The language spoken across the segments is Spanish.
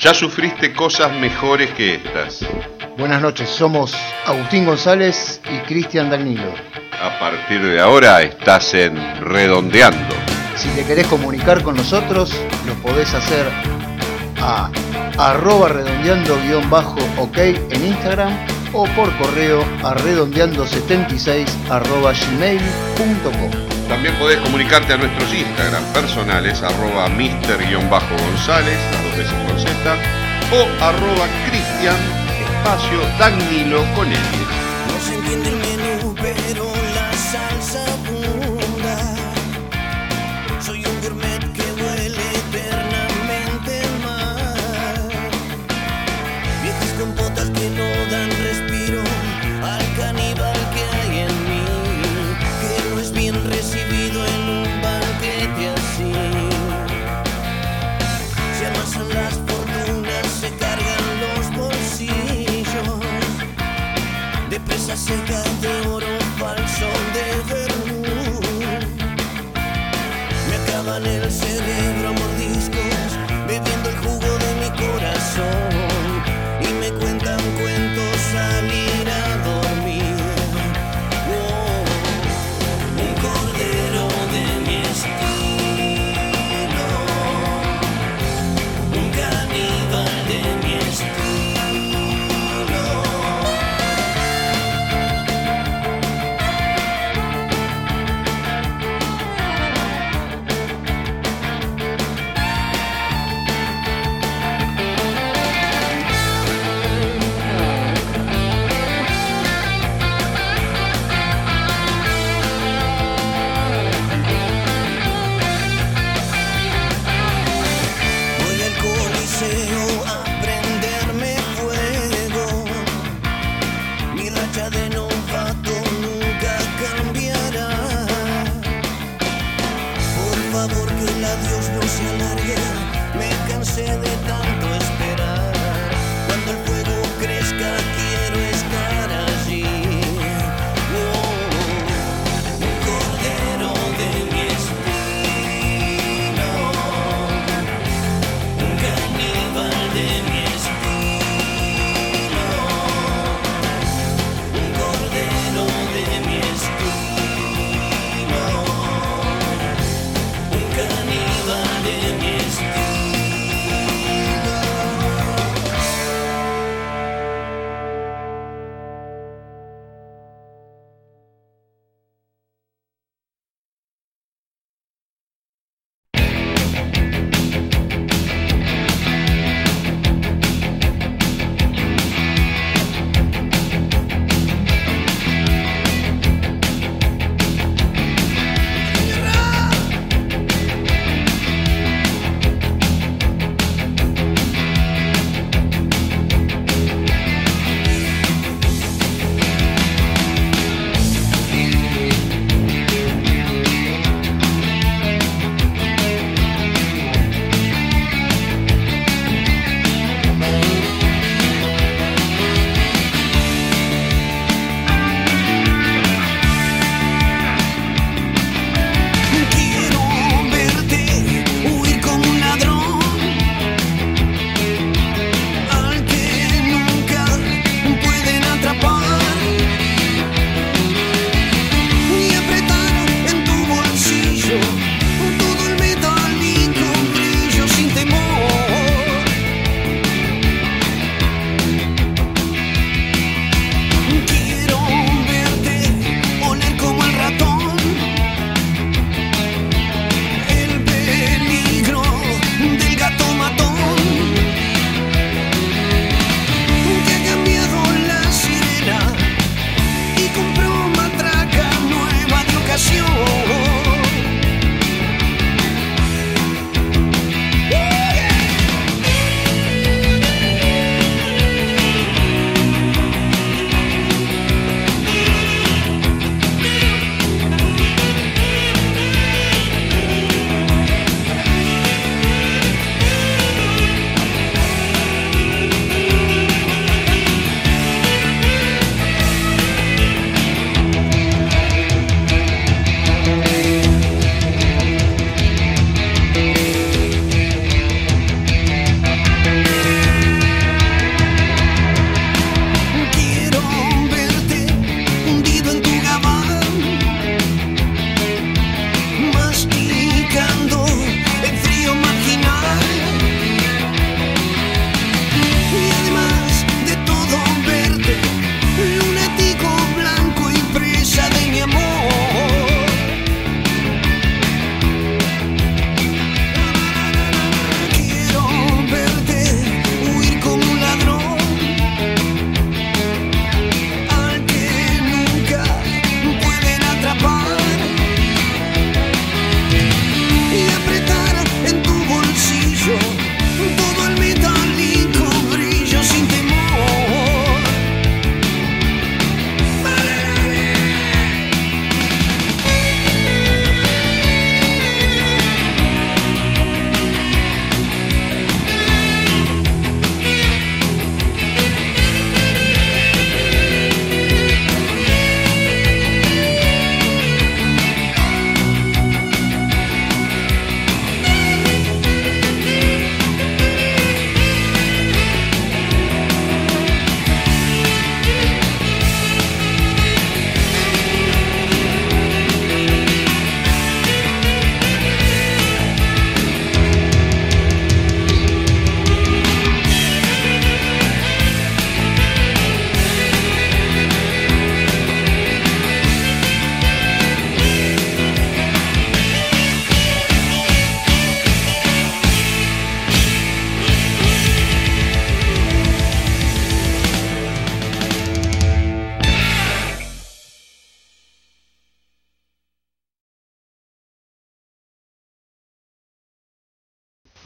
Ya sufriste cosas mejores que estas. Buenas noches, somos Agustín González y Cristian Danilo. A partir de ahora estás en Redondeando. Si te querés comunicar con nosotros, lo podés hacer a arroba redondeando-ok en Instagram o por correo a redondeando76 arroba gmail.com. También podés comunicarte a nuestros Instagram personales, arroba mister-gonzález, las dos veces con Z, o arroba cristian, espacio, danilo con él. se seca de oro para el sol de Perú. Me acaban el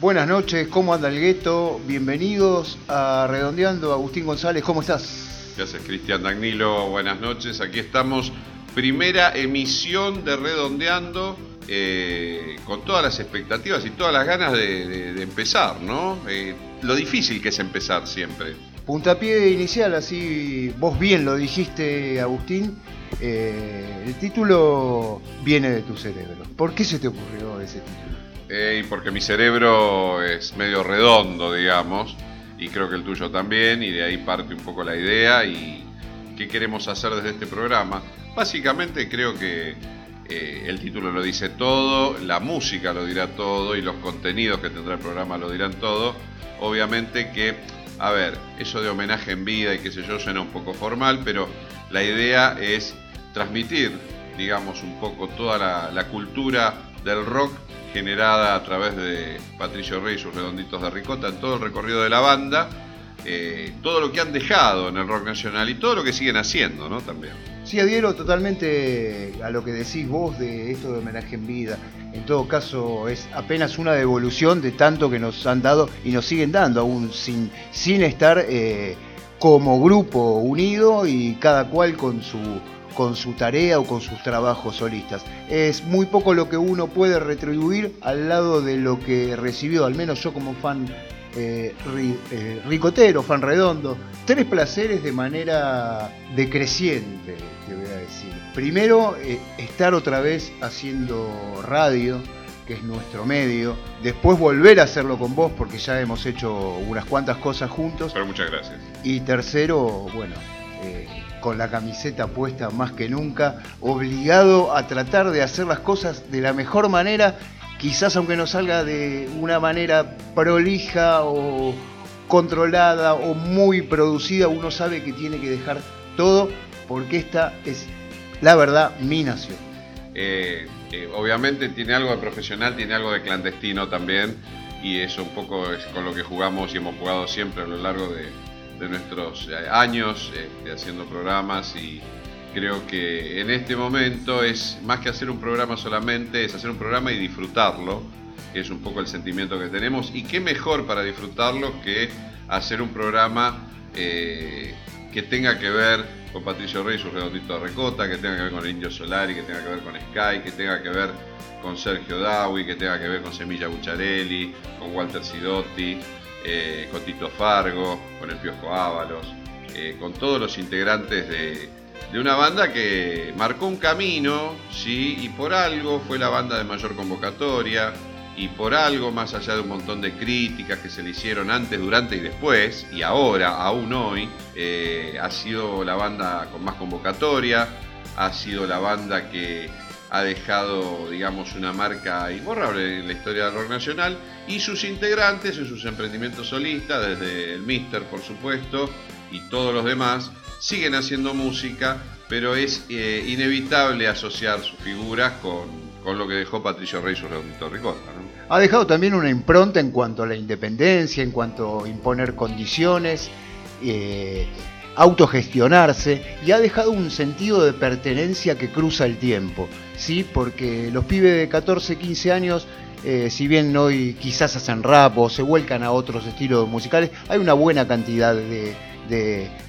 Buenas noches, ¿cómo anda el gueto? Bienvenidos a Redondeando. Agustín González, ¿cómo estás? Gracias, Cristian Dagnilo. Buenas noches. Aquí estamos. Primera emisión de Redondeando. eh, con todas las expectativas y todas las ganas de, de- de empezar, ¿no? Eh, lo difícil que es empezar siempre. Puntapié inicial, así vos bien lo dijiste, Agustín. Eh, el título viene de tu cerebro. ¿Por qué se te ocurrió ese título? Eh, y porque mi cerebro es medio redondo, digamos, y creo que el tuyo también, y de ahí parte un poco la idea y qué queremos hacer desde este programa. Básicamente creo que eh, el título lo dice todo, la música lo dirá todo y los contenidos que tendrá el programa lo dirán todo. Obviamente que, a ver, eso de homenaje en vida y qué sé yo suena un poco formal, pero la idea es transmitir, digamos, un poco toda la, la cultura del rock generada a través de Patricio Rey y sus redonditos de ricota en todo el recorrido de la banda, eh, todo lo que han dejado en el rock nacional y todo lo que siguen haciendo, ¿no? También. Sí, adhiero totalmente a lo que decís vos de esto de homenaje en vida. En todo caso, es apenas una devolución de tanto que nos han dado y nos siguen dando, aún sin, sin estar eh, como grupo unido y cada cual con su, con su tarea o con sus trabajos solistas. Es muy poco lo que uno puede retribuir al lado de lo que recibió, al menos yo como fan eh, ri- eh, ricotero, fan redondo. Tres placeres de manera decreciente, te voy a decir. Primero, eh, estar otra vez haciendo radio, que es nuestro medio. Después volver a hacerlo con vos, porque ya hemos hecho unas cuantas cosas juntos. Pero muchas gracias. Y tercero, bueno, eh, con la camiseta puesta más que nunca, obligado a tratar de hacer las cosas de la mejor manera, quizás aunque no salga de una manera prolija o controlada o muy producida, uno sabe que tiene que dejar todo porque esta es, la verdad, mi nación. Eh, eh, obviamente tiene algo de profesional, tiene algo de clandestino también, y eso un poco es con lo que jugamos y hemos jugado siempre a lo largo de, de nuestros eh, años este, haciendo programas y creo que en este momento es más que hacer un programa solamente, es hacer un programa y disfrutarlo, que es un poco el sentimiento que tenemos, y qué mejor para disfrutarlo que hacer un programa eh, que tenga que ver con Patricio Rey y sus redonditos de recota, que tenga que ver con el Indio Solari, que tenga que ver con Sky, que tenga que ver con Sergio Dawi, que tenga que ver con Semilla Bucharelli, con Walter Sidotti, eh, con Tito Fargo, con el Piojo Ábalos, eh, con todos los integrantes de, una banda que marcó un camino, sí, y por algo fue la banda de mayor convocatoria, y por algo, más allá de un montón de críticas que se le hicieron antes, durante y después, y ahora, aún hoy, eh, ha sido la banda con más convocatoria, ha sido la banda que ha dejado, digamos, una marca imborrable en la historia del rock nacional, y sus integrantes en sus emprendimientos solistas, desde el Mister, por supuesto, y todos los demás, siguen haciendo música, pero es eh, inevitable asociar sus figuras con, con lo que dejó Patricio Rey su redondito ricota, ¿no? Ha dejado también una impronta en cuanto a la independencia, en cuanto a imponer condiciones, eh, autogestionarse y ha dejado un sentido de pertenencia que cruza el tiempo, ¿sí? Porque los pibes de 14, 15 años, eh, si bien hoy quizás hacen rap o se vuelcan a otros estilos musicales, hay una buena cantidad de,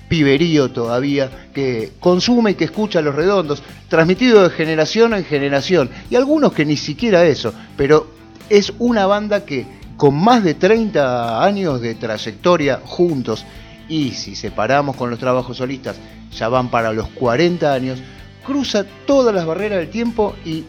piberío todavía que consume y que escucha los redondos, transmitido de generación en generación, y algunos que ni siquiera eso, pero es una banda que con más de 30 años de trayectoria juntos, y si separamos con los trabajos solistas, ya van para los 40 años, cruza todas las barreras del tiempo y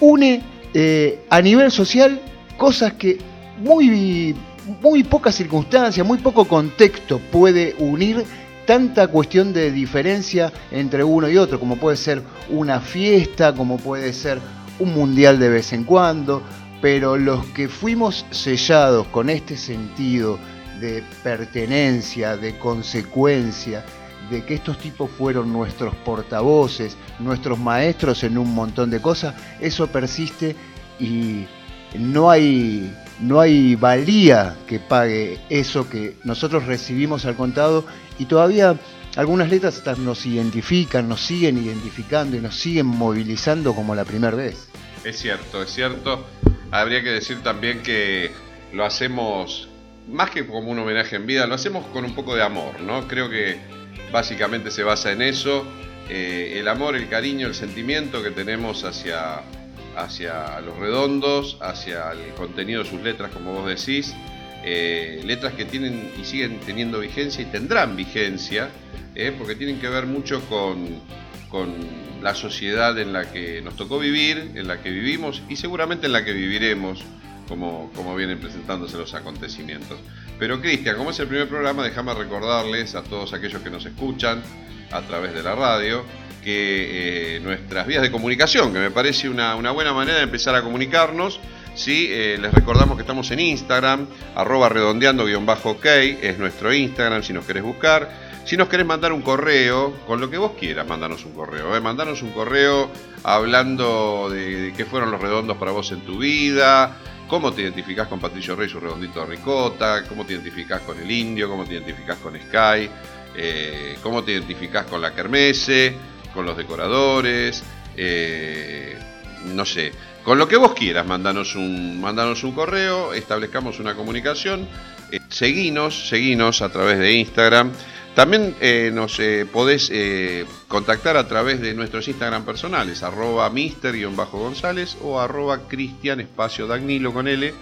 une eh, a nivel social cosas que muy, muy pocas circunstancias, muy poco contexto puede unir tanta cuestión de diferencia entre uno y otro, como puede ser una fiesta, como puede ser un mundial de vez en cuando, pero los que fuimos sellados con este sentido de pertenencia, de consecuencia, de que estos tipos fueron nuestros portavoces, nuestros maestros en un montón de cosas, eso persiste y no hay, no hay valía que pague eso que nosotros recibimos al contado y todavía algunas letras nos identifican, nos siguen identificando y nos siguen movilizando como la primera vez. Es cierto, es cierto. Habría que decir también que lo hacemos más que como un homenaje en vida, lo hacemos con un poco de amor, ¿no? Creo que básicamente se basa en eso, eh, el amor, el cariño, el sentimiento que tenemos hacia, hacia los redondos, hacia el contenido de sus letras, como vos decís, eh, letras que tienen y siguen teniendo vigencia y tendrán vigencia, eh, porque tienen que ver mucho con, con la sociedad en la que nos tocó vivir, en la que vivimos y seguramente en la que viviremos como vienen presentándose los acontecimientos. Pero Cristian, como es el primer programa, déjame recordarles a todos aquellos que nos escuchan a través de la radio que eh, nuestras vías de comunicación, que me parece una, buena manera de empezar a comunicarnos, ¿sí? Eh, les recordamos que estamos en Instagram, arroba redondeando-ok, es nuestro Instagram si nos querés buscar. Si nos querés mandar un correo, con lo que vos quieras, mandanos un correo. ¿eh? Mandanos un correo hablando de qué fueron los redondos para vos en tu vida, cómo te identificás con Patricio Rey, su redondito de ricota, cómo te identificás con el indio, cómo te identificás con Sky, eh, cómo te identificás con la kermesse, con los decoradores, eh, no sé, con lo que vos quieras, mandanos un, mandanos un correo, establezcamos una comunicación, eh, seguinos, seguinos a través de Instagram. También eh, nos eh, podés eh, contactar a través de nuestros Instagram personales, arroba mister-gonzález o arroba cristian espacio dagnilo con L.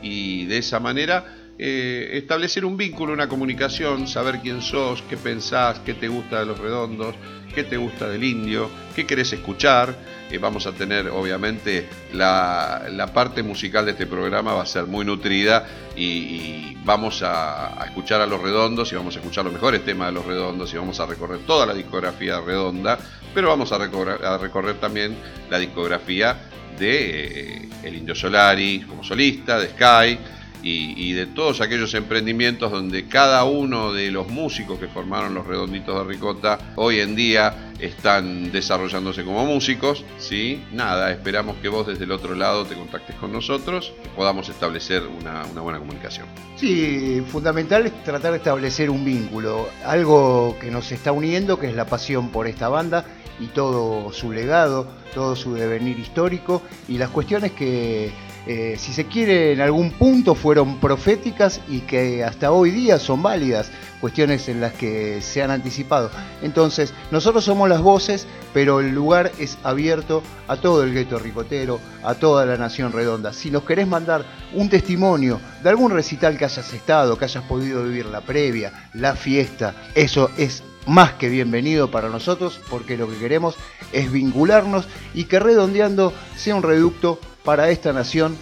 Y de esa manera eh, establecer un vínculo, una comunicación, saber quién sos, qué pensás, qué te gusta de los redondos, qué te gusta del indio, qué querés escuchar. Eh, vamos a tener, obviamente, la, parte musical de este programa va a ser muy nutrida y, vamos a, a, escuchar a los redondos y vamos a escuchar los mejores temas de los redondos y vamos a recorrer toda la discografía redonda, pero vamos a recorrer, a recorrer también la discografía de eh, El Indio Solari como solista, de Sky y, de todos aquellos emprendimientos donde cada uno de los músicos que formaron los Redonditos de Ricota hoy en día están desarrollándose como músicos, ¿sí? Nada, esperamos que vos desde el otro lado te contactes con nosotros y podamos establecer una, una buena comunicación. Sí, fundamental es tratar de establecer un vínculo, algo que nos está uniendo, que es la pasión por esta banda y todo su legado, todo su devenir histórico y las cuestiones que eh, si se quiere, en algún punto fueron proféticas y que hasta hoy día son válidas, cuestiones en las que se han anticipado. Entonces, nosotros somos las voces, pero el lugar es abierto a todo el gueto ricotero, a toda la nación redonda. Si nos querés mandar un testimonio de algún recital que hayas estado, que hayas podido vivir la previa, la fiesta, eso es más que bienvenido para nosotros porque lo que queremos es vincularnos y que redondeando sea un reducto para esta nación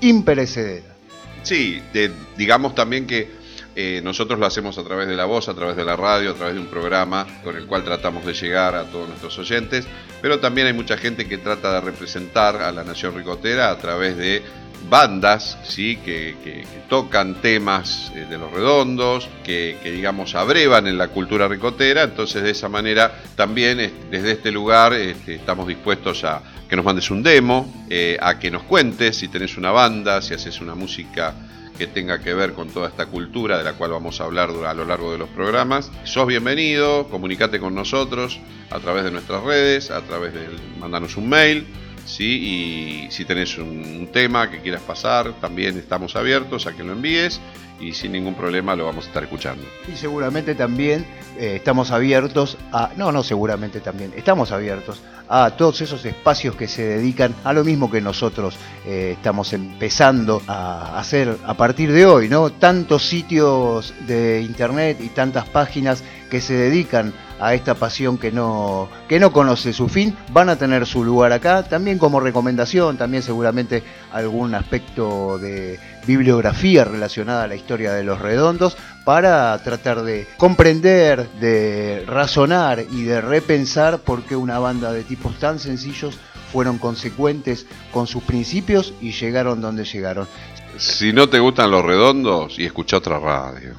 imperecedera. Sí, digamos también que eh, nosotros lo hacemos a través de la voz, a través de la radio, a través de un programa con el cual tratamos de llegar a todos nuestros oyentes, pero también hay mucha gente que trata de representar a la nación ricotera a través de bandas ¿sí? que, tocan temas eh, de los redondos, que, que, digamos abrevan en la cultura ricotera, entonces de esa manera también desde este lugar este, estamos dispuestos a que nos mandes un demo, eh, a que nos cuentes si tenés una banda, si haces una música que tenga que ver con toda esta cultura de la cual vamos a hablar a lo largo de los programas. Sos bienvenido, comunicate con nosotros a través de nuestras redes, a través de mandarnos un mail, ¿sí? y si tenés un, un, tema que quieras pasar, también estamos abiertos a que lo envíes y sin ningún problema lo vamos a estar escuchando. Y seguramente también eh, estamos abiertos a, no, no seguramente también, estamos abiertos a todos esos espacios que se dedican a lo mismo que nosotros eh, estamos empezando a hacer a partir de hoy, ¿no? Tantos sitios de internet y tantas páginas que se dedican a esta pasión que no, que no conoce su fin, van a tener su lugar acá, también como recomendación, también seguramente algún aspecto de bibliografía relacionada a la historia de los redondos, para tratar de comprender, de razonar y de repensar por qué una banda de tipos tan sencillos fueron consecuentes con sus principios y llegaron donde llegaron. Si no te gustan los redondos, y escucha otra radio.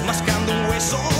Mascando un hueso.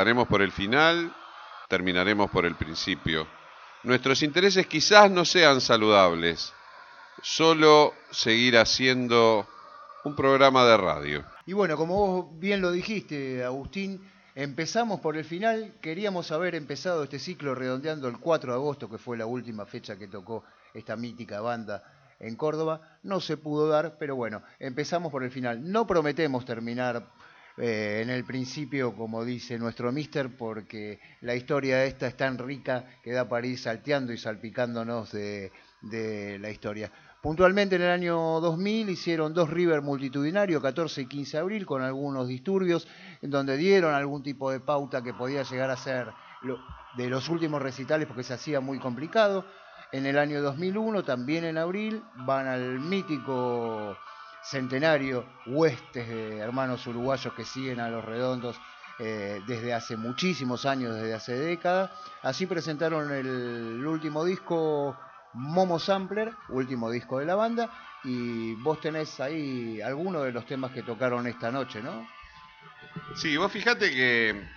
Empezaremos por el final, terminaremos por el principio. Nuestros intereses quizás no sean saludables, solo seguir haciendo un programa de radio. Y bueno, como vos bien lo dijiste, Agustín, empezamos por el final. Queríamos haber empezado este ciclo redondeando el 4 de agosto, que fue la última fecha que tocó esta mítica banda en Córdoba. No se pudo dar, pero bueno, empezamos por el final. No prometemos terminar eh, en el principio, como dice nuestro mister, porque la historia esta es tan rica que da para ir salteando y salpicándonos de, de la historia. Puntualmente en el año 2000 hicieron dos River multitudinarios, 14 y 15 de abril, con algunos disturbios, en donde dieron algún tipo de pauta que podía llegar a ser lo- de los últimos recitales porque se hacía muy complicado. En el año 2001, también en abril, van al mítico centenario Huestes de hermanos uruguayos que siguen a los redondos eh, desde hace muchísimos años, desde hace décadas. Así presentaron el, último disco Momo Sampler, último disco de la banda, y vos tenés ahí algunos de los temas que tocaron esta noche, ¿no? Sí, vos fijate que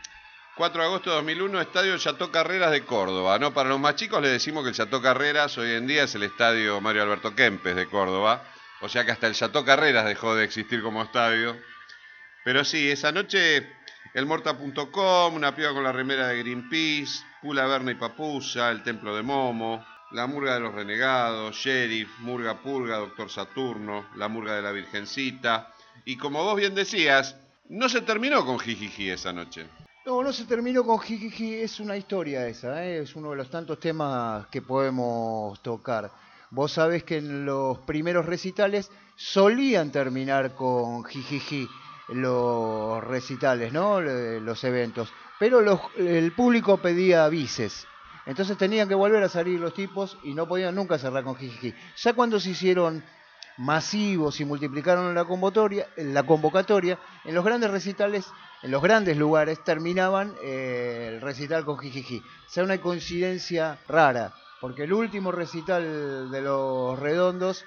4 de agosto de 2001, Estadio Chateau Carreras de Córdoba, ¿no? Para los más chicos les decimos que el Chateau Carreras hoy en día es el Estadio Mario Alberto Kempes de Córdoba, o sea que hasta el Chateau Carreras dejó de existir como estadio. Pero sí, esa noche el Morta.com, una piba con la remera de Greenpeace, Pula Berna y Papusa, el Templo de Momo, la Murga de los Renegados, Sheriff, Murga Purga, Doctor Saturno, la Murga de la Virgencita. Y como vos bien decías, no se terminó con Jijiji esa noche. No, no se terminó con Jijiji, es una historia esa, ¿eh? es uno de los tantos temas que podemos tocar. Vos sabés que en los primeros recitales solían terminar con Jijiji los recitales, ¿no? Los eventos, pero los- el público pedía bices. Entonces tenían que volver a salir los tipos y no podían nunca cerrar con Jijiji. Ya cuando se hicieron masivos y multiplicaron la convocatoria, la convocatoria, en los grandes recitales, en los grandes lugares, terminaban eh, el recital con Jijiji. O sea, una coincidencia rara, porque el último recital de los redondos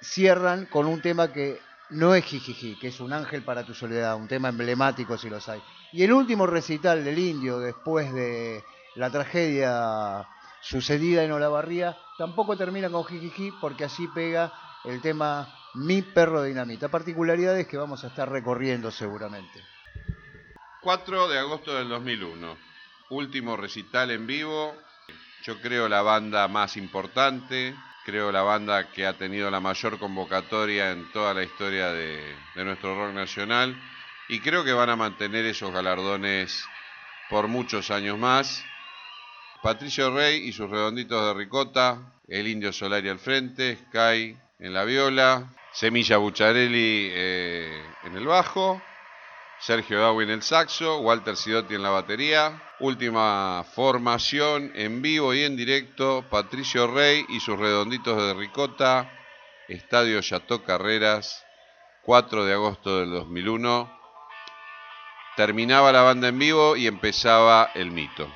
cierran con un tema que no es Jijiji, que es un ángel para tu soledad, un tema emblemático si los hay. Y el último recital del indio, después de la tragedia sucedida en Olavarría, tampoco termina con Jijiji porque así pega el tema Mi perro dinamita. Particularidades que vamos a estar recorriendo seguramente. 4 de agosto del 2001, último recital en vivo. Yo creo la banda más importante, creo la banda que ha tenido la mayor convocatoria en toda la historia de, nuestro rock nacional y creo que van a mantener esos galardones por muchos años más. Patricio Rey y sus redonditos de ricota, el Indio Solari al frente, Sky en la viola, Semilla Bucharelli eh, en el bajo, Sergio Darwin el saxo, Walter Sidotti en la batería. Última formación en vivo y en directo, Patricio Rey y sus redonditos de ricota, Estadio Chateau Carreras, 4 de agosto del 2001. Terminaba la banda en vivo y empezaba el mito.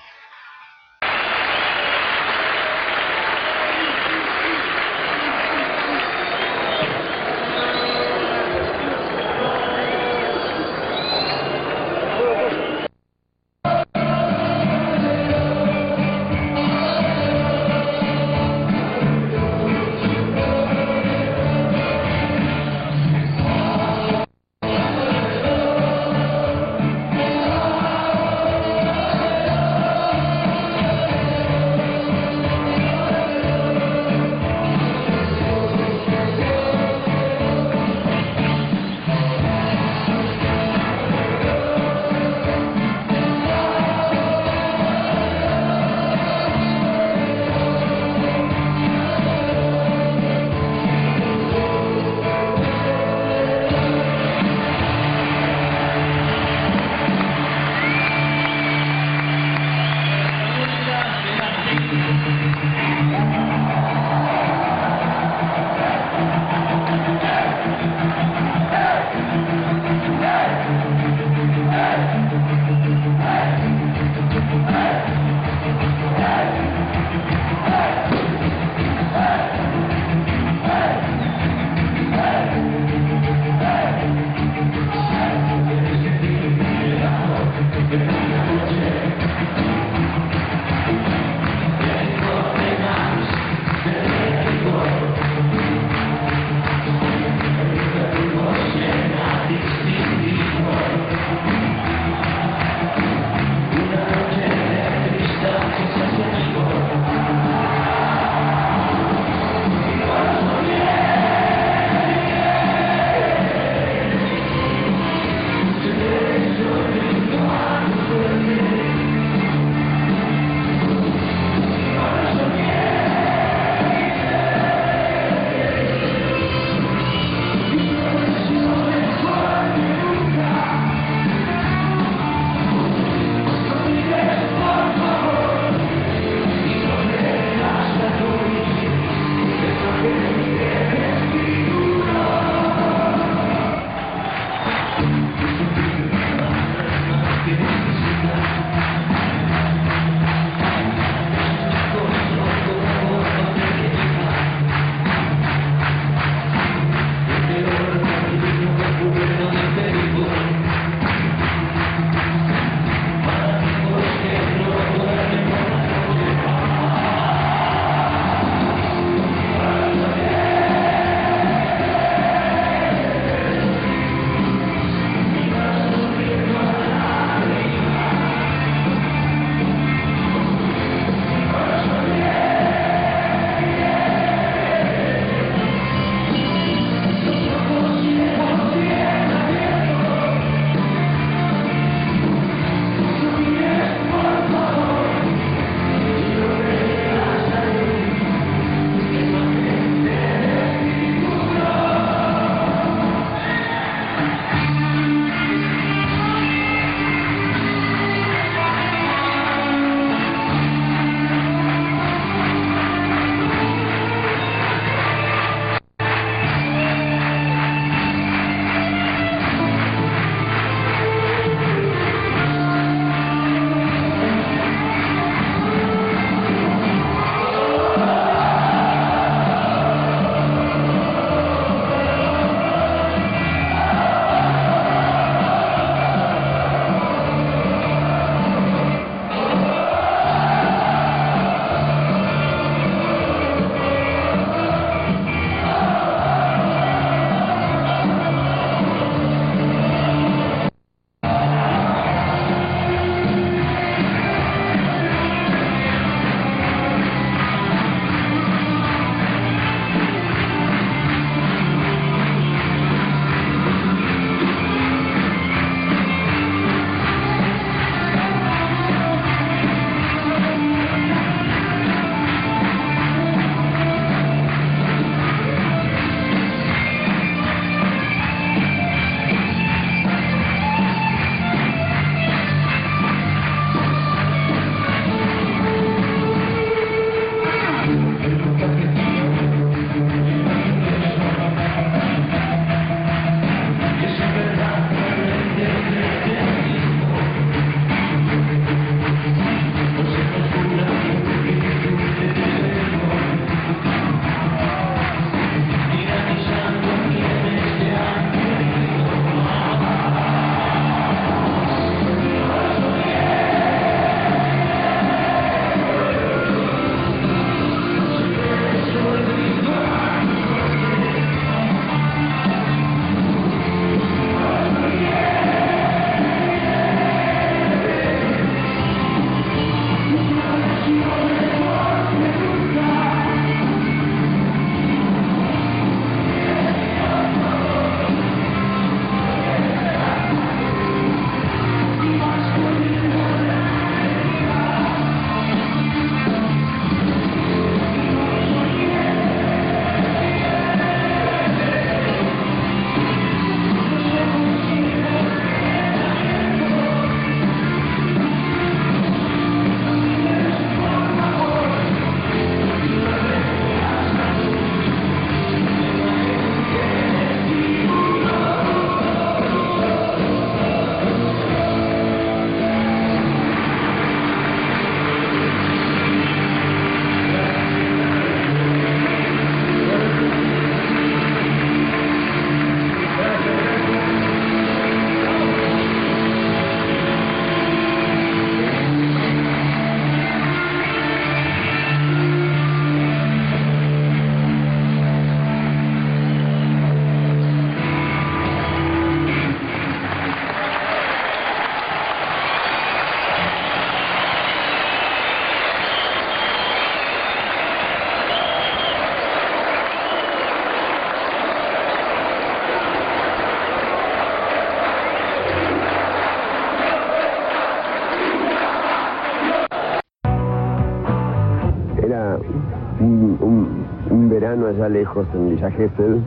Allá lejos en Villa Gesell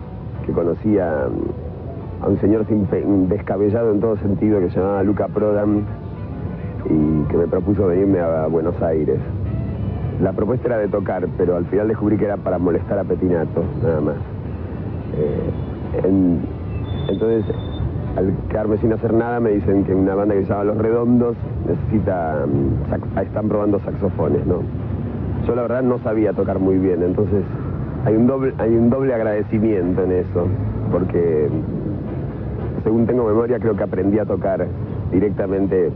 que conocía a un señor descabellado en todo sentido que se llamaba Luca Prodan y que me propuso venirme a Buenos Aires. La propuesta era de tocar, pero al final descubrí que era para molestar a Petinato, nada más. Eh, en- entonces, al quedarme sin hacer nada, me dicen que una banda que se llama Los Redondos necesita. ah, están probando saxofones, ¿no? Yo la verdad no sabía tocar muy bien, entonces hay un doble, hay un doble agradecimiento en eso, porque según tengo memoria creo que aprendí a tocar directamente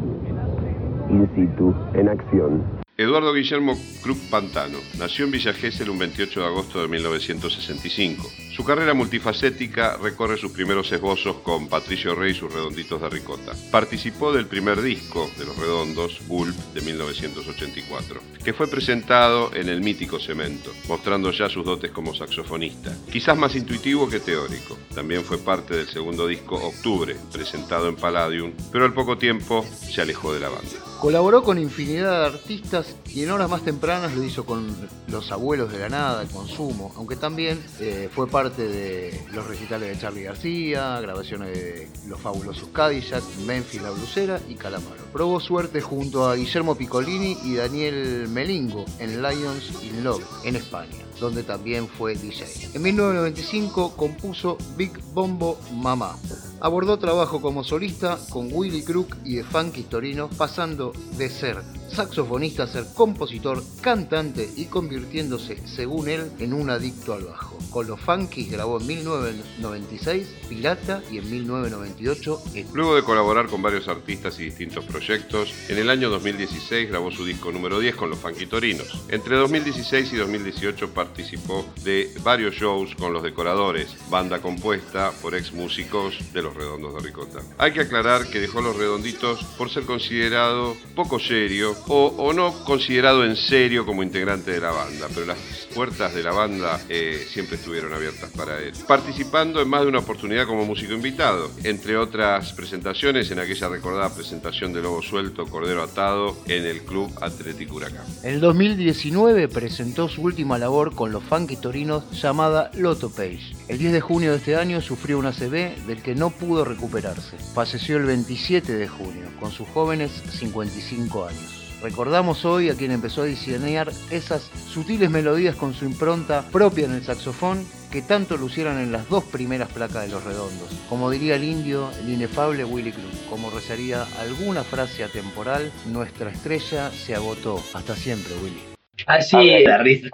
in situ, en acción. Eduardo Guillermo Cruz Pantano nació en Villa Gesell un 28 de agosto de 1965. Su carrera multifacética recorre sus primeros esbozos con Patricio Rey y sus Redonditos de Ricota. Participó del primer disco de Los Redondos, Gulp, de 1984, que fue presentado en el mítico Cemento, mostrando ya sus dotes como saxofonista. Quizás más intuitivo que teórico. También fue parte del segundo disco Octubre, presentado en Palladium, pero al poco tiempo se alejó de la banda. Colaboró con infinidad de artistas y en horas más tempranas lo hizo con Los Abuelos de la Nada, Consumo, aunque también eh, fue parte de los recitales de Charlie García, grabaciones de Los Fabulosos Cadillac, Memphis La Blusera y Calamaro. Probó suerte junto a Guillermo Piccolini y Daniel Melingo en Lions in Love, en España donde también fue DJ. En 1995 compuso Big Bombo Mamá. Abordó trabajo como solista con Willy Crook y The Funky Torino, pasando de ser saxofonista a ser compositor, cantante y convirtiéndose, según él, en un adicto al bajo. Con los Funkies grabó en 1996 Pirata y en 1998 Et- Luego de colaborar con varios artistas y distintos proyectos, en el año 2016 grabó su disco número 10 con los Funky Torinos. Entre 2016 y 2018 participó de varios shows con los Decoradores, banda compuesta por ex músicos de Los Redondos de Ricota. Hay que aclarar que dejó Los Redonditos por ser considerado poco serio o, no considerado en serio como integrante de la banda, pero las puertas de la banda eh, siempre estuvieron abiertas para él. Participando en más de una oportunidad como músico invitado, entre otras presentaciones en aquella recordada presentación de Lobo Suelto, Cordero Atado en el Club Atlético Huracán. En el 2019 presentó su última labor con los Funky Torinos llamada Lotto Page. El 10 de junio de este año sufrió un ACV del que no pudo recuperarse. Falleció el 27 de junio, con sus jóvenes 55 años. Recordamos hoy a quien empezó a diseñar esas sutiles melodías con su impronta propia en el saxofón que tanto lucieron en las dos primeras placas de los redondos. Como diría el indio, el inefable Willy Cruz, como rezaría alguna frase atemporal, nuestra estrella se agotó. Hasta siempre, Willy. Así, la risa.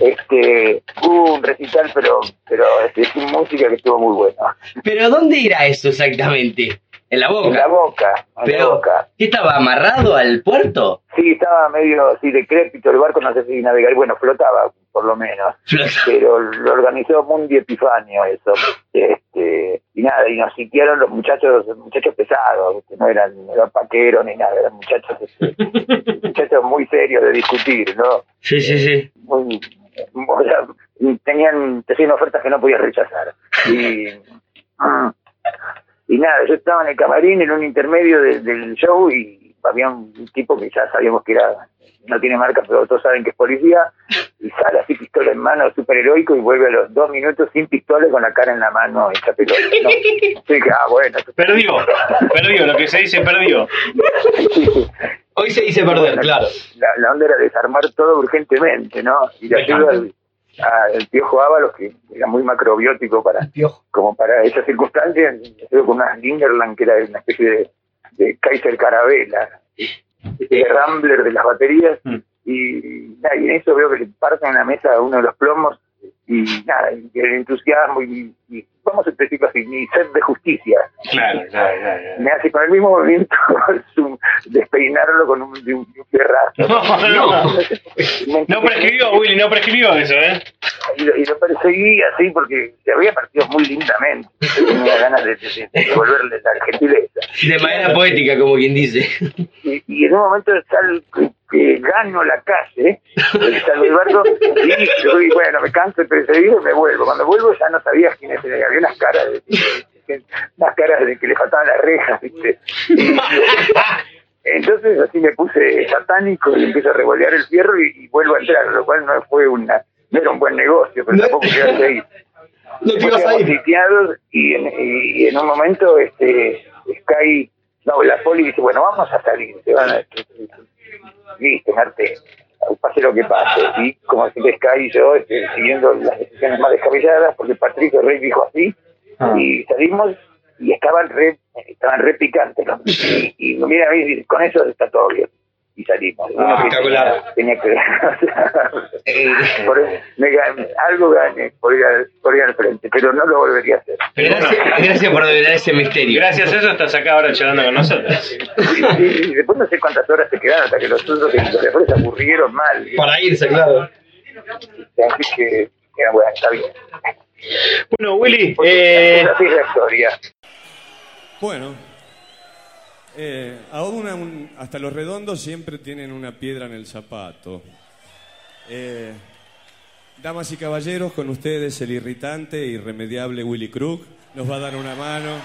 Este, hubo un recital, pero, pero este, sin música que estuvo muy bueno. Pero ¿dónde era eso exactamente? En la En la boca. boca, en la boca. ¿qué estaba amarrado al puerto? Sí, estaba medio así decrépito el barco, no sé si navegar, bueno, flotaba por lo menos, pero lo organizó Mundi Epifanio eso. Este, y nada, y nos sitiaron los muchachos, muchachos pesados, ¿viste? no eran, no eran paqueros ni nada, eran muchachos, este, muchachos muy serios de discutir, ¿no? Sí, sí, sí. muy, o sea, tenían, te ofertas que no podías rechazar. Y, y nada, yo estaba en el camarín en un intermedio de- del show y había un tipo que ya sabíamos que era, no tiene marca, pero todos saben que es policía, y sale así pistola en mano, súper heroico, y vuelve a los dos minutos sin pistola y con la cara en la mano, hecha pelota. ¿no? Dije, ah, bueno. Perdió, perdió, lo que se dice perdió. Hoy se dice perder, claro. la, la onda era desarmar todo urgentemente, ¿no? Y le ayuda al, al Piojo Ábalos, que era muy macrobiótico para como para esas circunstancias, con una Linderland que era una especie de, de Kaiser Carabela, de Rambler de las baterías, Mm. y, nada, y en eso veo que le parten en la mesa uno de los plomos, y nada, y el entusiasmo, y, y vamos a decirlo así, mi sed de justicia, Claro, claro, claro. me hace con el mismo movimiento despeinarlo con un, de un, de un fierrazo. No, no. No prescribió, Willy, no prescribió eso, ¿eh? y lo, y lo perseguí así porque se había partido muy lindamente. Tenía ganas de, de- de devolverle la gentileza. De manera poética, como quien dice. Y, y en un momento sal, gano la calle, del barco, y yo bueno, me canso de perseguir y me vuelvo. Cuando vuelvo ya no sabía quiénes eran, había unas caras de, unas caras de que le faltaban las rejas, ¿viste? Entonces así me puse satánico y empiezo a revolear el fierro y, y vuelvo a entrar, lo cual no fue una, no era un buen negocio, pero tampoco quedarse ahí. No te ibas sitiados y en, y en un momento este Sky, no, la poli dice, bueno, vamos a salir, se van a... Listo, Marte, pase lo que pase. Y como si Sky y yo este, siguiendo las decisiones más descabelladas, porque Patricio Rey dijo así, Ah. y salimos y estaban re, estaban re picantes. ¿no? Y, y mira con eso está todo bien. Y salimos. Uno que espectacular. tenía, tenía que... por, me gané- algo gané por ir, al, por ir al frente, pero no lo volvería a hacer. Gracias, gracias por revelar ese misterio. Gracias a eso estás acá ahora charlando con nosotros. Y, y- y después no sé cuántas horas se quedaron hasta que los otros los se aburrieron mal. Para irse, claro. Así que, que, bueno, está bien. Bueno, Willy, eh, así es la historia. Bueno, eh, hasta los redondos siempre tienen una piedra en el zapato. Eh, damas y caballeros, con ustedes el irritante e irremediable Willy Crook nos va a dar una mano.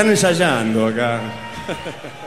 Están ensayando acá.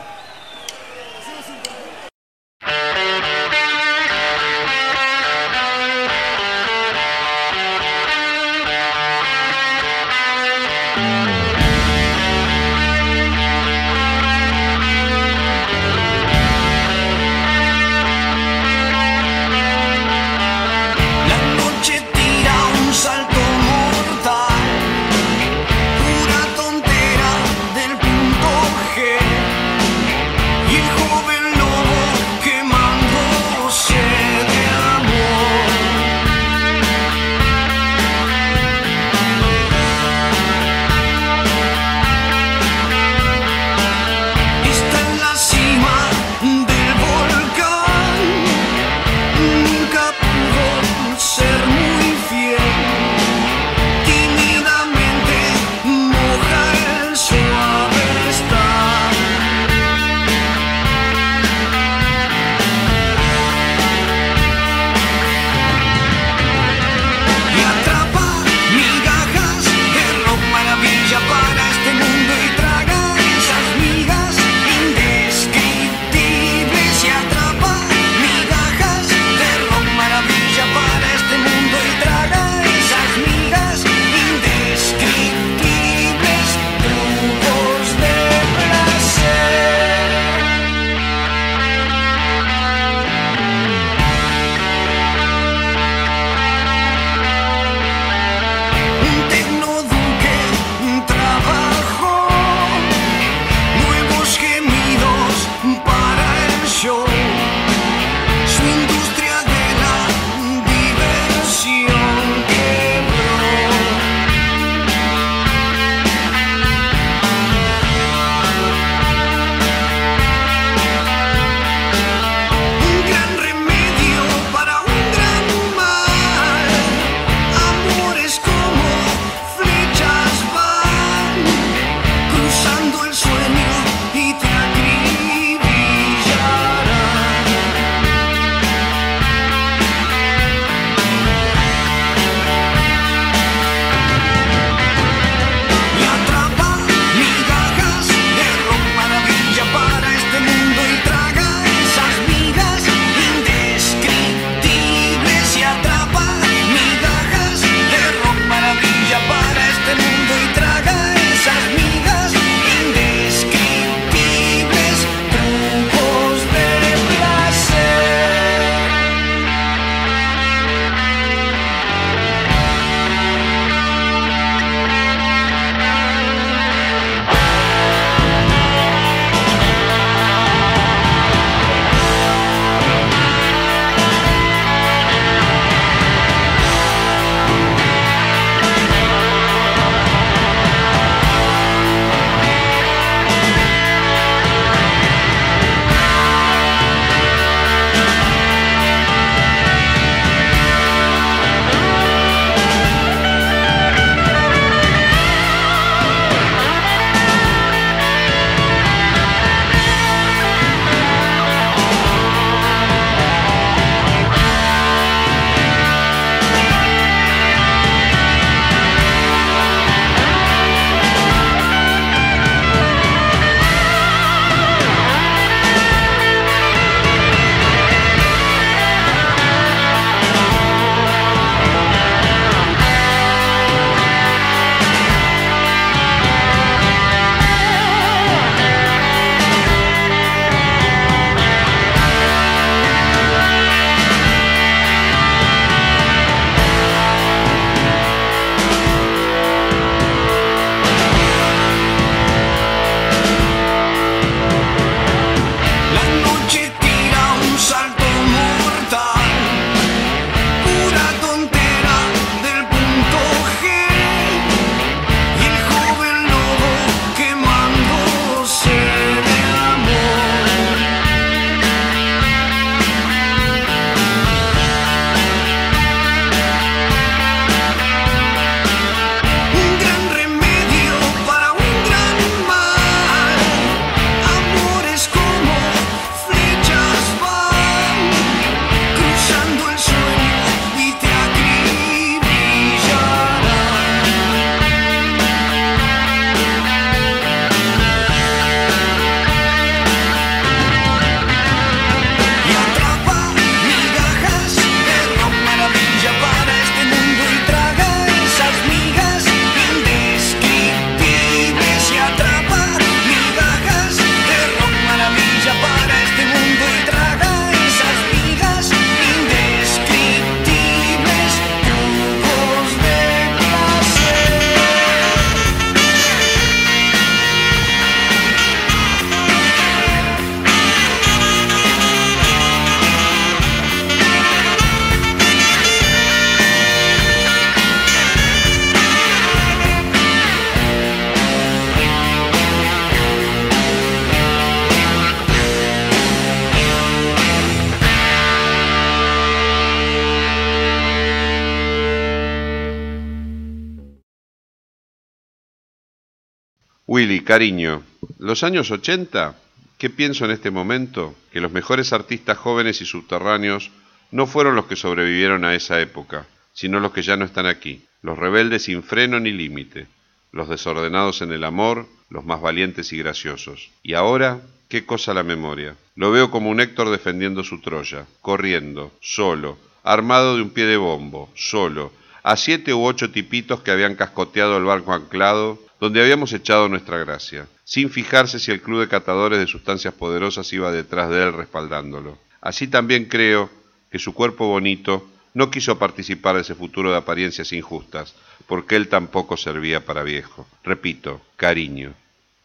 cariño, los años 80, ¿qué pienso en este momento? Que los mejores artistas jóvenes y subterráneos no fueron los que sobrevivieron a esa época, sino los que ya no están aquí, los rebeldes sin freno ni límite, los desordenados en el amor, los más valientes y graciosos. Y ahora, qué cosa la memoria. Lo veo como un Héctor defendiendo su Troya, corriendo, solo, armado de un pie de bombo, solo, a siete u ocho tipitos que habían cascoteado el barco anclado, donde habíamos echado nuestra gracia, sin fijarse si el club de catadores de sustancias poderosas iba detrás de él respaldándolo. Así también creo que su cuerpo bonito no quiso participar de ese futuro de apariencias injustas, porque él tampoco servía para viejo. Repito, cariño,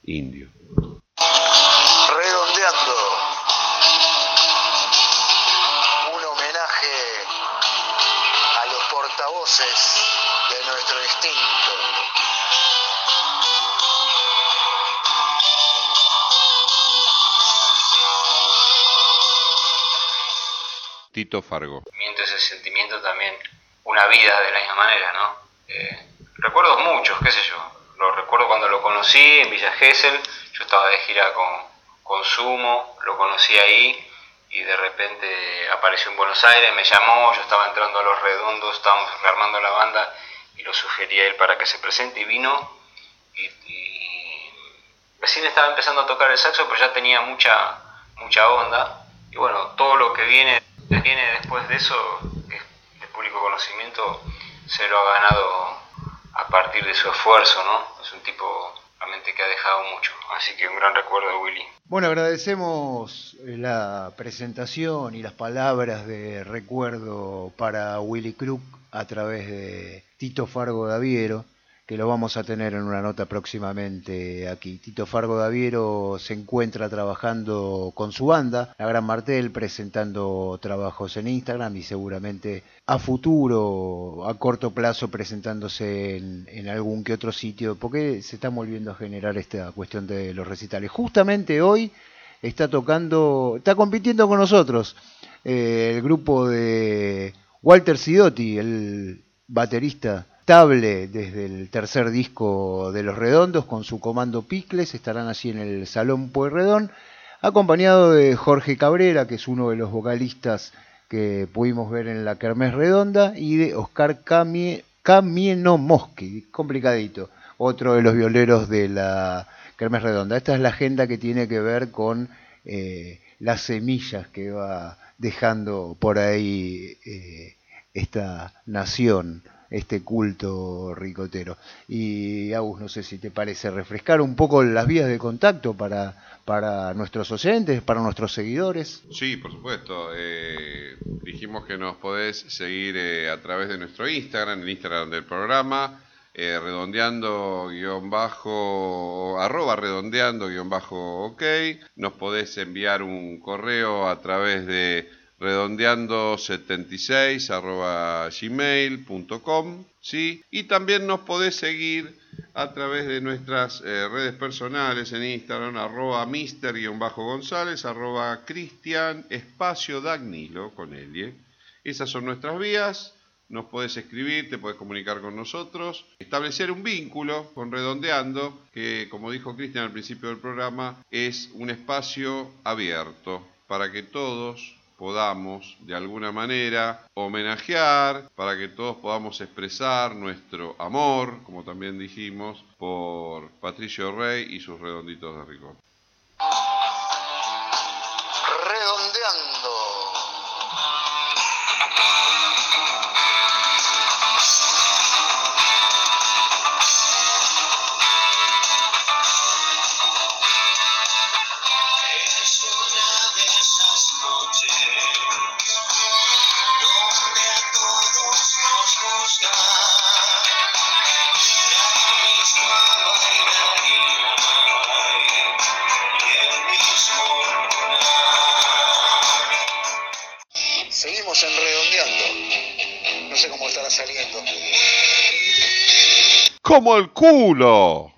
indio. Redondeando. Un homenaje a los portavoces Tito Fargo. Mientras ese sentimiento también una vida de la misma manera, ¿no? Eh, recuerdos muchos, qué sé yo. Lo recuerdo cuando lo conocí en Villa Gesell, yo estaba de gira con, con Sumo, lo conocí ahí y de repente apareció en Buenos Aires, me llamó, yo estaba entrando a Los Redondos, estábamos rearmando la banda y lo sugerí a él para que se presente y vino y, y recién estaba empezando a tocar el saxo, pero ya tenía mucha, mucha onda y bueno, todo lo que viene, viene después de eso, que es de público conocimiento, se lo ha ganado a partir de su esfuerzo, ¿no? Es un tipo realmente que ha dejado mucho, así que un gran recuerdo de Willy. Bueno, agradecemos eh, la presentación y las palabras de recuerdo para Willy Crook a través de Tito Fargo Daviero, que lo vamos a tener en una nota próximamente aquí. Tito Fargo Daviero se encuentra trabajando con su banda, La Gran Martel, presentando trabajos en Instagram y seguramente a futuro, a corto plazo, presentándose en, algún que otro sitio, porque se está volviendo a generar esta cuestión de los recitales. Justamente hoy está tocando, está compitiendo con nosotros eh, el grupo de Walter Sidotti, el baterista estable desde el tercer disco de Los Redondos con su comando Picles, estarán allí en el Salón Pueyrredón, acompañado de Jorge Cabrera, que es uno de los vocalistas que pudimos ver en la Kermés Redonda, y de Oscar Camie, Camienomoschi, complicadito, otro de los violeros de la Kermés Redonda. Esta es la agenda que tiene que ver con eh, las semillas que va dejando por ahí eh, esta nación este culto ricotero. Y Agus, no sé si te parece refrescar un poco las vías de contacto para, para nuestros oyentes, para nuestros seguidores. Sí, por supuesto. Eh, dijimos que nos podés seguir eh, a través de nuestro Instagram, el Instagram del programa, eh, redondeando guion bajo, arroba redondeando guion bajo ok. Nos podés enviar un correo a través de redondeando76 arroba gmail.com ¿sí? y también nos podés seguir a través de nuestras eh, redes personales en Instagram arroba mister-gonzález arroba cristian espacio dagnilo con Elie esas son nuestras vías nos podés escribir, te podés comunicar con nosotros, establecer un vínculo con Redondeando, que como dijo Cristian al principio del programa, es un espacio abierto para que todos podamos de alguna manera homenajear, para que todos podamos expresar nuestro amor, como también dijimos, por Patricio Rey y sus redonditos de ricón. ¡Como el culo!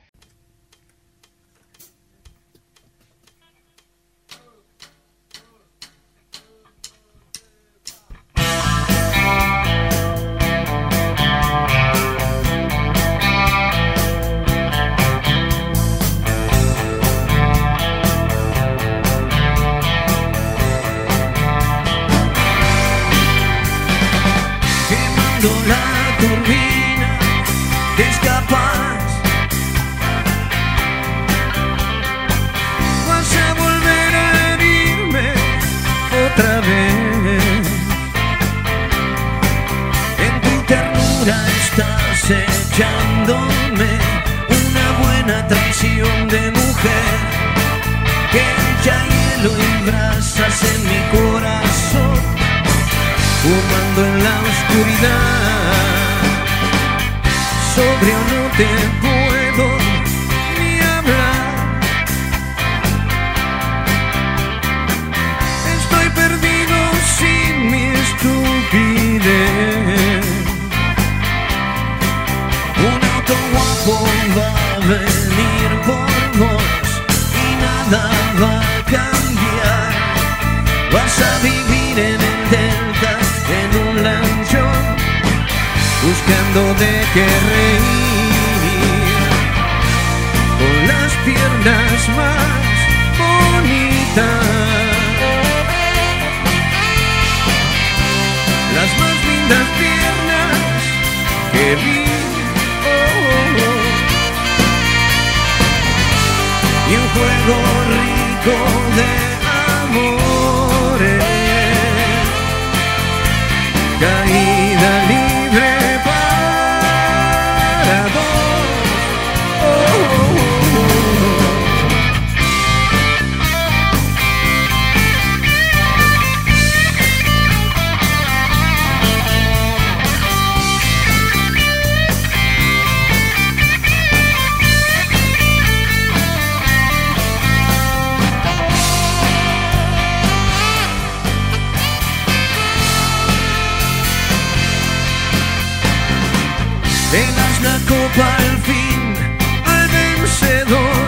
Le das la copa al fin al vencedor.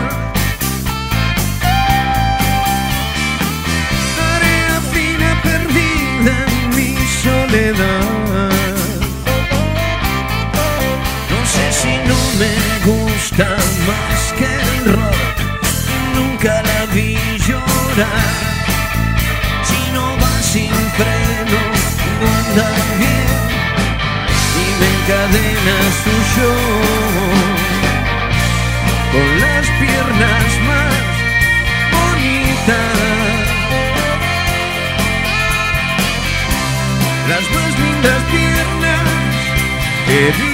Tarea fina perdida en mi soledad. No sé si no me gusta más que el rock. Nunca la vi llorar. Si no va sin freno, no anda bien encadena su show con las piernas más bonitas, las más lindas piernas que vi.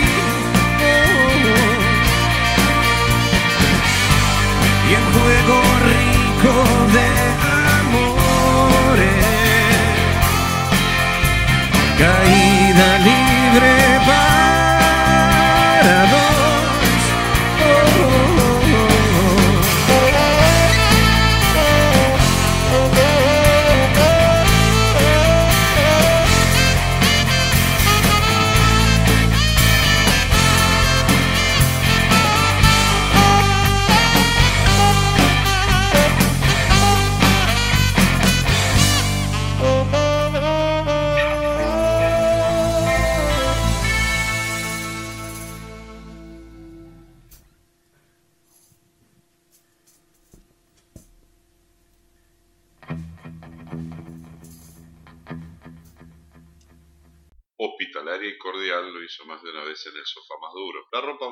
Y en juego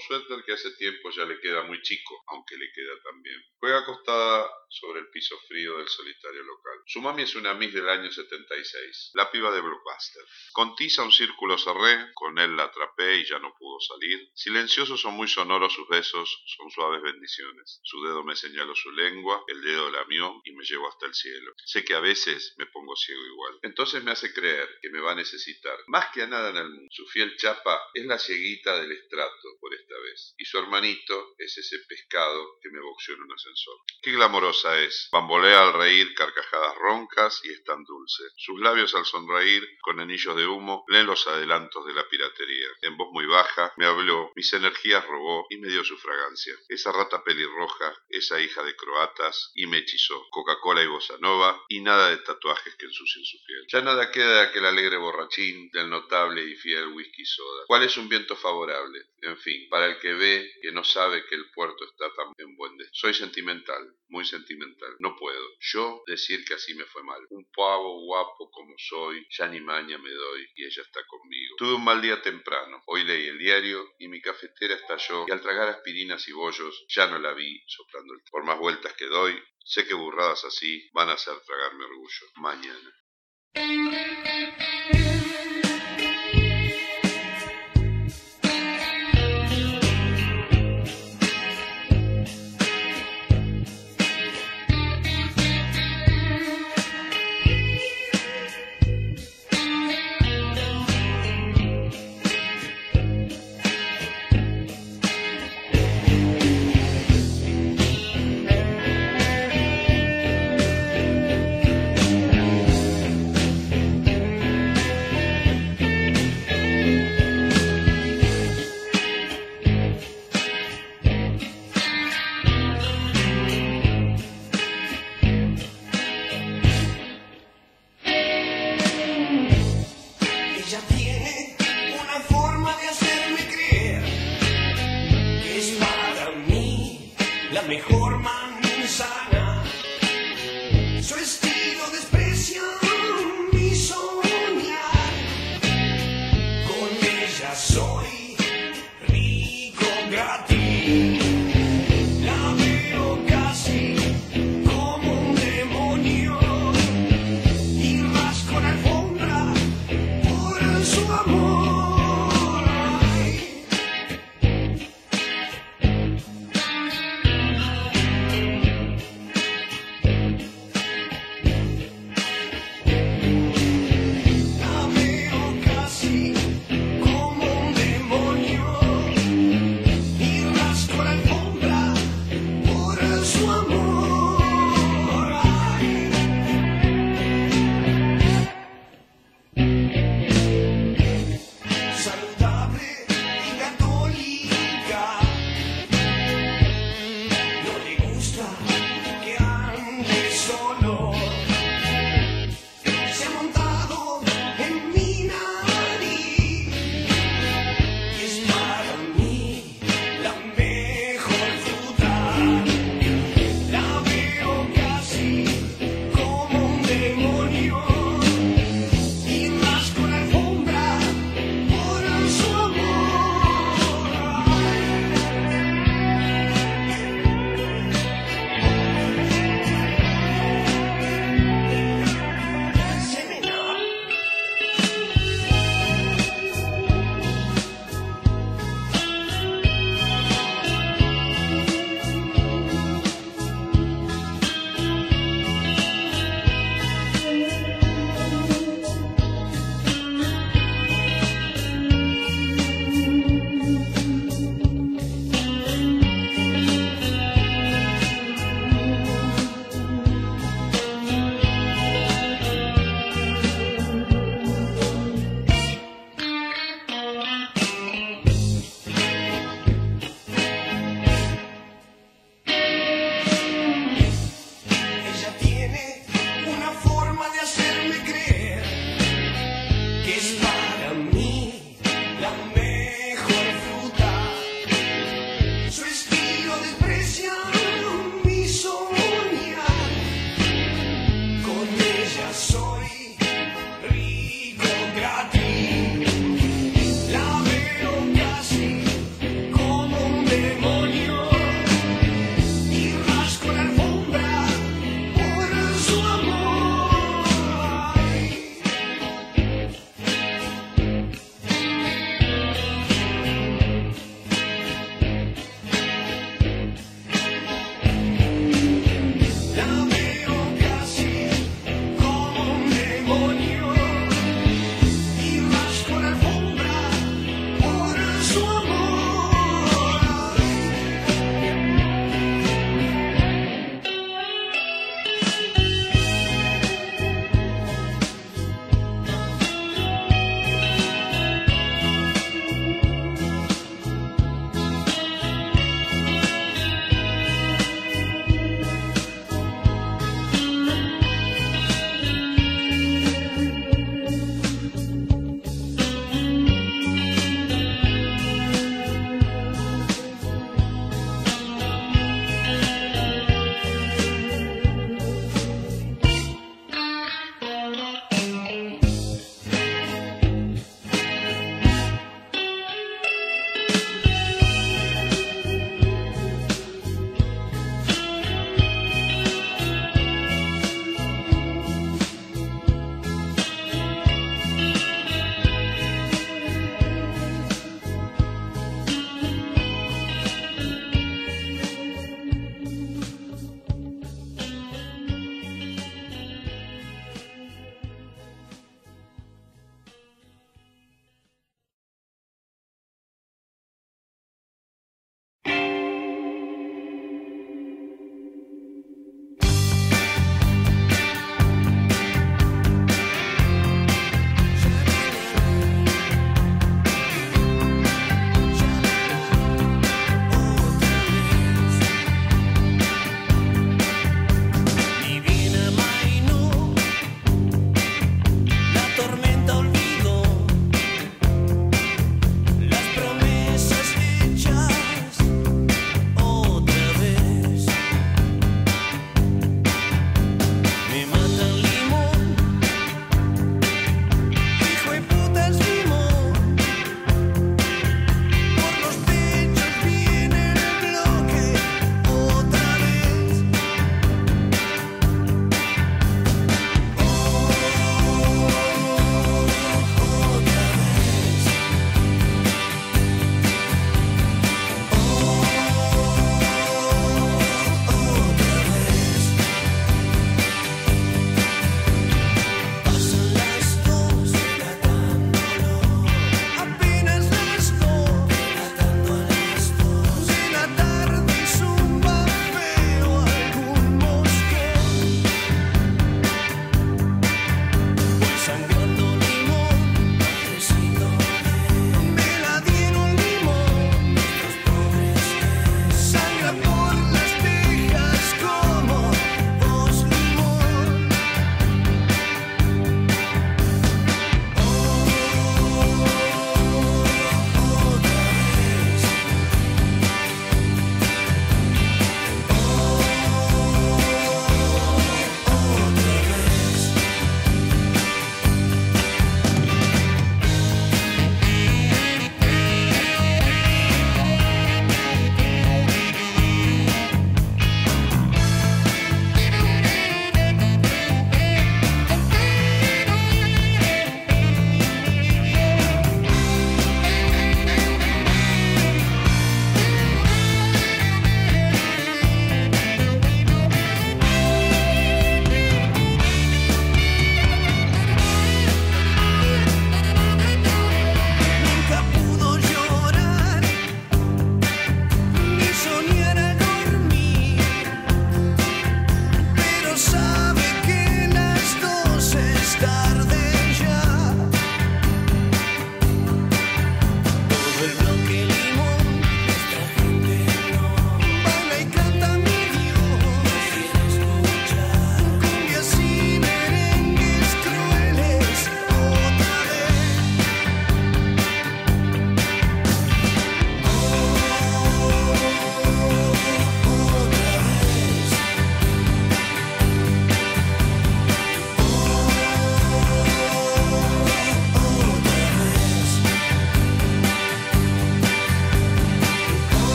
un suéter que hace tiempo ya le queda muy chico, aunque le queda también. Juega acostada sobre el piso frío del solitario local. Su mami es una Miss del año 76, la piba de Blockbuster. Con tiza un círculo cerré, con él la atrapé y ya no pudo salir. Silenciosos son muy sonoros sus besos, son suaves bendiciones. Su dedo me señaló su lengua, el dedo lamió y me llevó hasta el cielo. Sé que a veces me pongo ciego igual. Entonces me hace creer que me va a necesitar. Más que a nada en el mundo. Su fiel chapa es la cieguita del estrato por esta vez. Y su hermanito es ese pescado que me boxeó en un ascensor. Glamorosa es. Bambolea al reír carcajadas roncas y es tan dulce. Sus labios al sonreír, con anillos de humo, leen los adelantos de la piratería. En voz muy baja, me habló, mis energías robó y me dio su fragancia. Esa rata pelirroja, esa hija de croatas, y me hechizó. Coca-Cola y bossa nova, y nada de tatuajes que ensucien su piel. Ya nada queda de aquel alegre borrachín, del notable y fiel whisky soda. ¿Cuál es un viento favorable? En fin, para el que ve que no sabe que el puerto está tan en buen. Soy sentimental, muy sentimental. No puedo. Yo decir que así me fue mal. Un pavo guapo como soy, ya ni maña me doy y ella está conmigo. Tuve un mal día temprano. Hoy leí el diario y mi cafetera estalló y al tragar aspirinas y bollos ya no la vi soplando el... Por más vueltas que doy, sé que burradas así van a hacer tragarme orgullo. Mañana.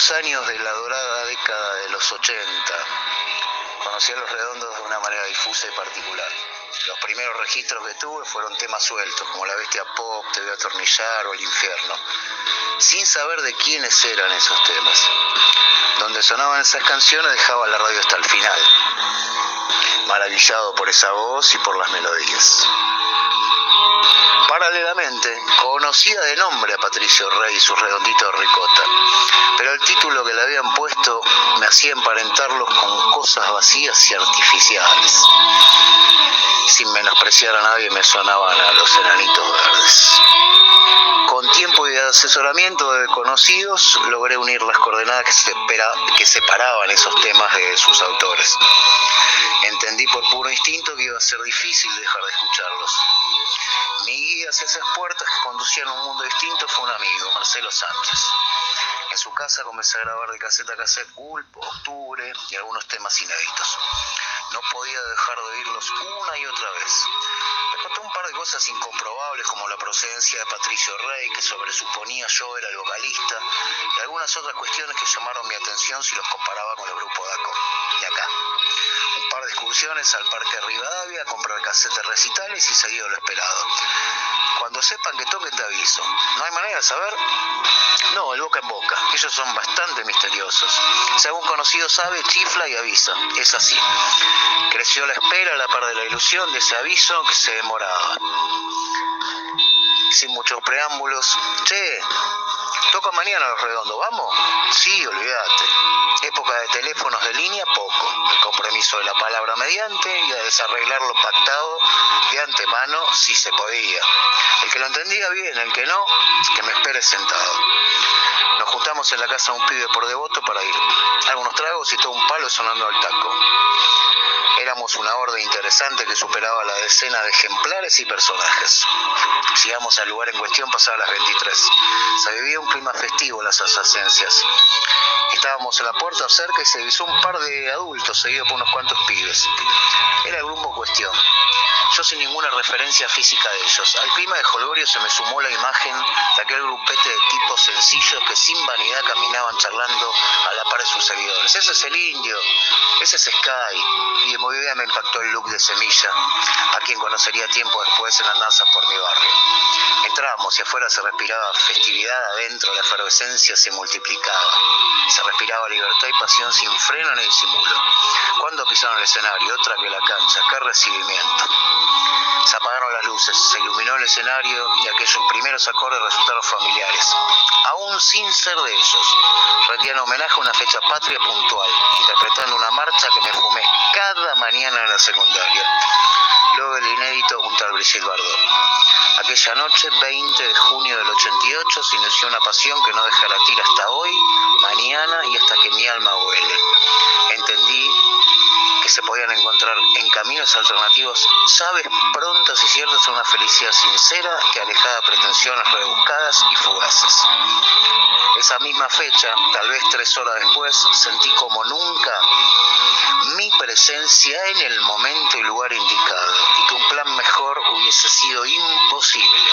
Primeros años de la dorada década de los 80. Conocí a los redondos de una manera difusa y particular. Los primeros registros que tuve fueron temas sueltos, como La Bestia Pop, Te voy a atornillar o El Infierno, sin saber de quiénes eran esos temas. Donde sonaban esas canciones dejaba la radio hasta el final, maravillado por esa voz y por las melodías. Paralelamente, conocía de nombre a Patricio Rey y sus redonditos ricota, pero el título que le habían puesto me hacía emparentarlos con cosas vacías y artificiales. Sin menospreciar a nadie me sonaban a los enanitos verdes. Con tiempo y asesoramiento de conocidos logré unir las coordenadas que, que separaban esos temas de sus autores. Entendí por puro instinto que iba a ser difícil dejar de escucharlos. Mi guía hacia esas puertas que conducían a un mundo distinto fue un amigo, Marcelo Sánchez. En su casa comencé a grabar de caseta a cassette Gulp, Octubre y algunos temas inéditos. No podía dejar de oírlos una y otra vez. Me contó un par de cosas incomprobables como la procedencia de Patricio Rey, que sobresuponía yo era el vocalista, y algunas otras cuestiones que llamaron mi atención si los comparaba con el grupo de acá. De acá. Al Parque Rivadavia a comprar casetes recitales y seguido lo esperado. Cuando sepan que toquen te aviso. ¿No hay manera de saber? No, el boca en boca. Ellos son bastante misteriosos. Si algún conocido sabe, chifla y avisa. Es así. Creció la espera a la par de la ilusión de ese aviso que se demoraba. Sin muchos preámbulos. Che, toca mañana los redondos, ¿vamos? Sí, olvídate. Época de teléfonos de línea, poco. El compromiso de la palabra mediante y a desarreglar lo pactado de antemano si se podía. El que lo entendía bien, el que no, que me espere sentado. Nos juntamos en la casa de un pibe por devoto para ir. Algunos tragos y todo un palo sonando al taco. Éramos una orden interesante que superaba la decena de ejemplares y personajes. Llegamos al lugar en cuestión pasadas las 23. Se vivía un clima festivo las adyacencias. Estábamos en la puerta cerca y se visó un par de adultos seguidos por unos cuantos pibes. Era el grupo cuestión. Yo sin ninguna referencia física de ellos. Al clima de Holgorio se me sumó la imagen de aquel grupete de tipos sencillos que sin vanidad caminaban charlando a la par de sus seguidores. Ese es el indio, ese es Sky. Y de movida me impactó el look de Semilla, a quien conocería tiempo después en andanzas por mi barrio. Entramos y afuera se respiraba festividad, adentro la efervescencia se multiplicaba. Se respiraba libertad y pasión sin freno ni disimulo. Cuando pisaron el escenario, otra que la cancha, qué recibimiento. Se apagaron las luces, se iluminó el escenario y aquellos primeros acordes resultaron familiares. Aún sin ser de ellos, rendían homenaje a una fecha patria puntual, interpretando una marcha que me fumé cada mañana en la secundaria. Luego el inédito un tal Brigitte Bardot. Aquella noche, 20 de junio del 88, se inició una pasión que no deja latir hasta hoy, mañana y hasta que mi alma huele. Entendí se podían encontrar en caminos alternativos sabes prontas y ciertas a una felicidad sincera que alejada de pretensiones rebuscadas y fugaces. Esa misma fecha, tal vez tres horas después, sentí como nunca mi presencia en el momento y lugar indicado y que un plan mejor hubiese sido imposible.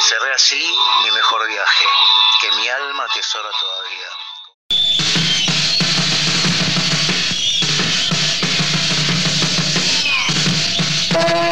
Cerré así mi mejor viaje, que mi alma atesora todavía. Bye.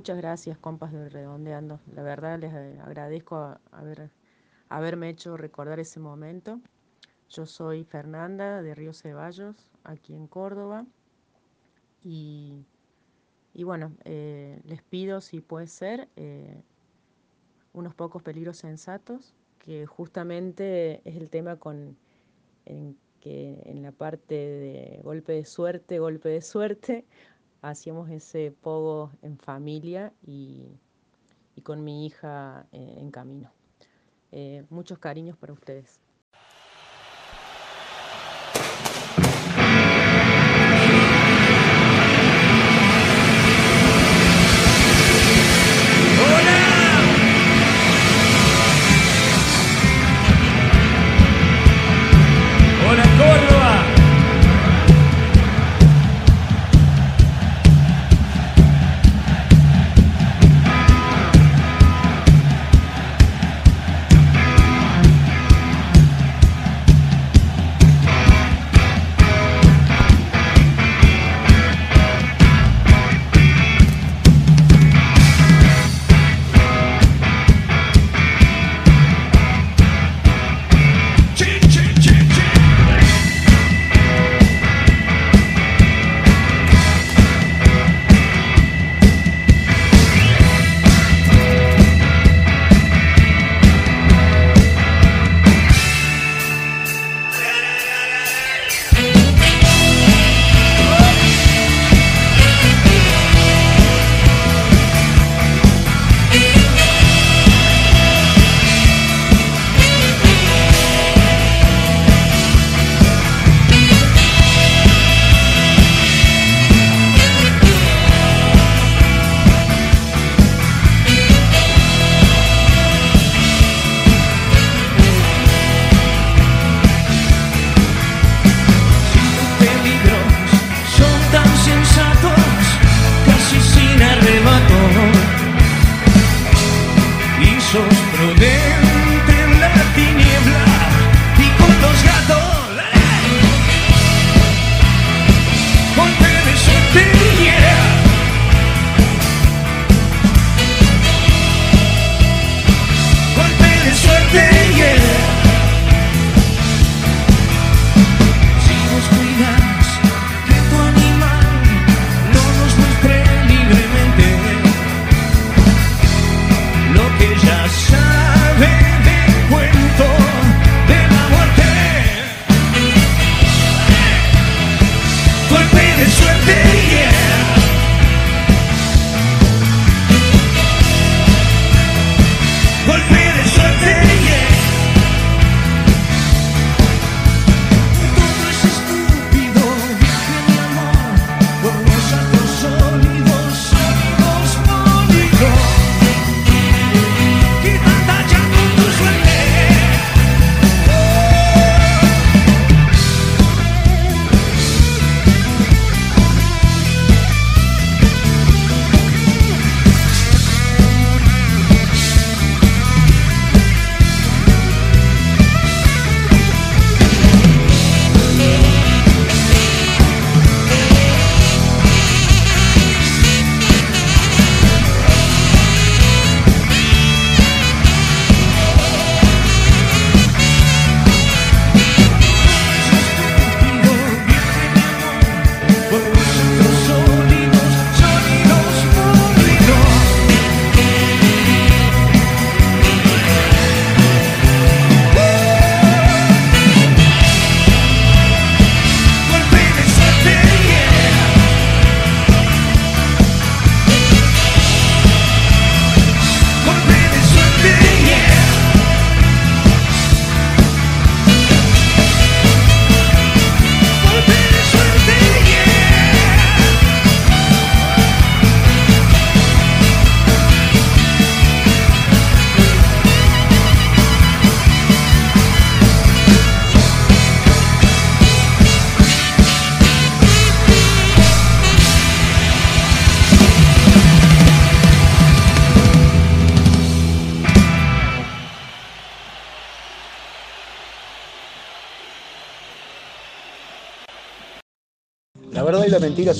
Muchas gracias, compas de Redondeando. La verdad les eh, agradezco haberme hecho recordar ese momento. Yo soy Fernanda de Río Ceballos, aquí en Córdoba. Y, y bueno, eh, les pido, si puede ser, eh, unos pocos peligros sensatos, que justamente es el tema con en que en la parte de golpe de suerte, golpe de suerte, hacíamos ese pogo en familia y, y con mi hija eh, en camino. Eh, muchos cariños para ustedes.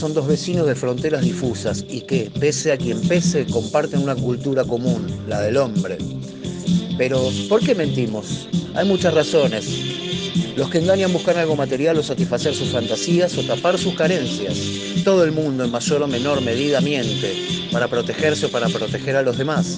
Son dos vecinos de fronteras difusas y que, pese a quien pese, comparten una cultura común, la del hombre. Pero, ¿por qué mentimos? Hay muchas razones. Los que engañan buscan algo material o satisfacer sus fantasías o tapar sus carencias. Todo el mundo en mayor o menor medida miente para protegerse o para proteger a los demás.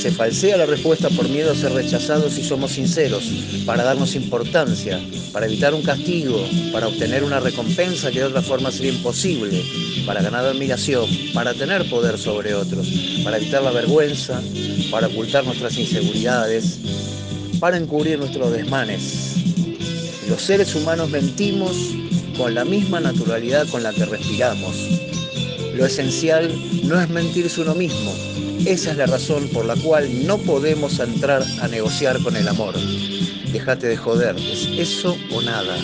Se falsea la respuesta por miedo a ser rechazados si somos sinceros, para darnos importancia, para evitar un castigo, para obtener una recompensa que de otra forma sería imposible, para ganar admiración, para tener poder sobre otros, para evitar la vergüenza, para ocultar nuestras inseguridades, para encubrir nuestros desmanes. Los seres humanos mentimos con la misma naturalidad con la que respiramos. Lo esencial no es mentirse uno mismo. Esa es la razón por la cual no podemos entrar a negociar con el amor. Déjate de joder, es eso o nada.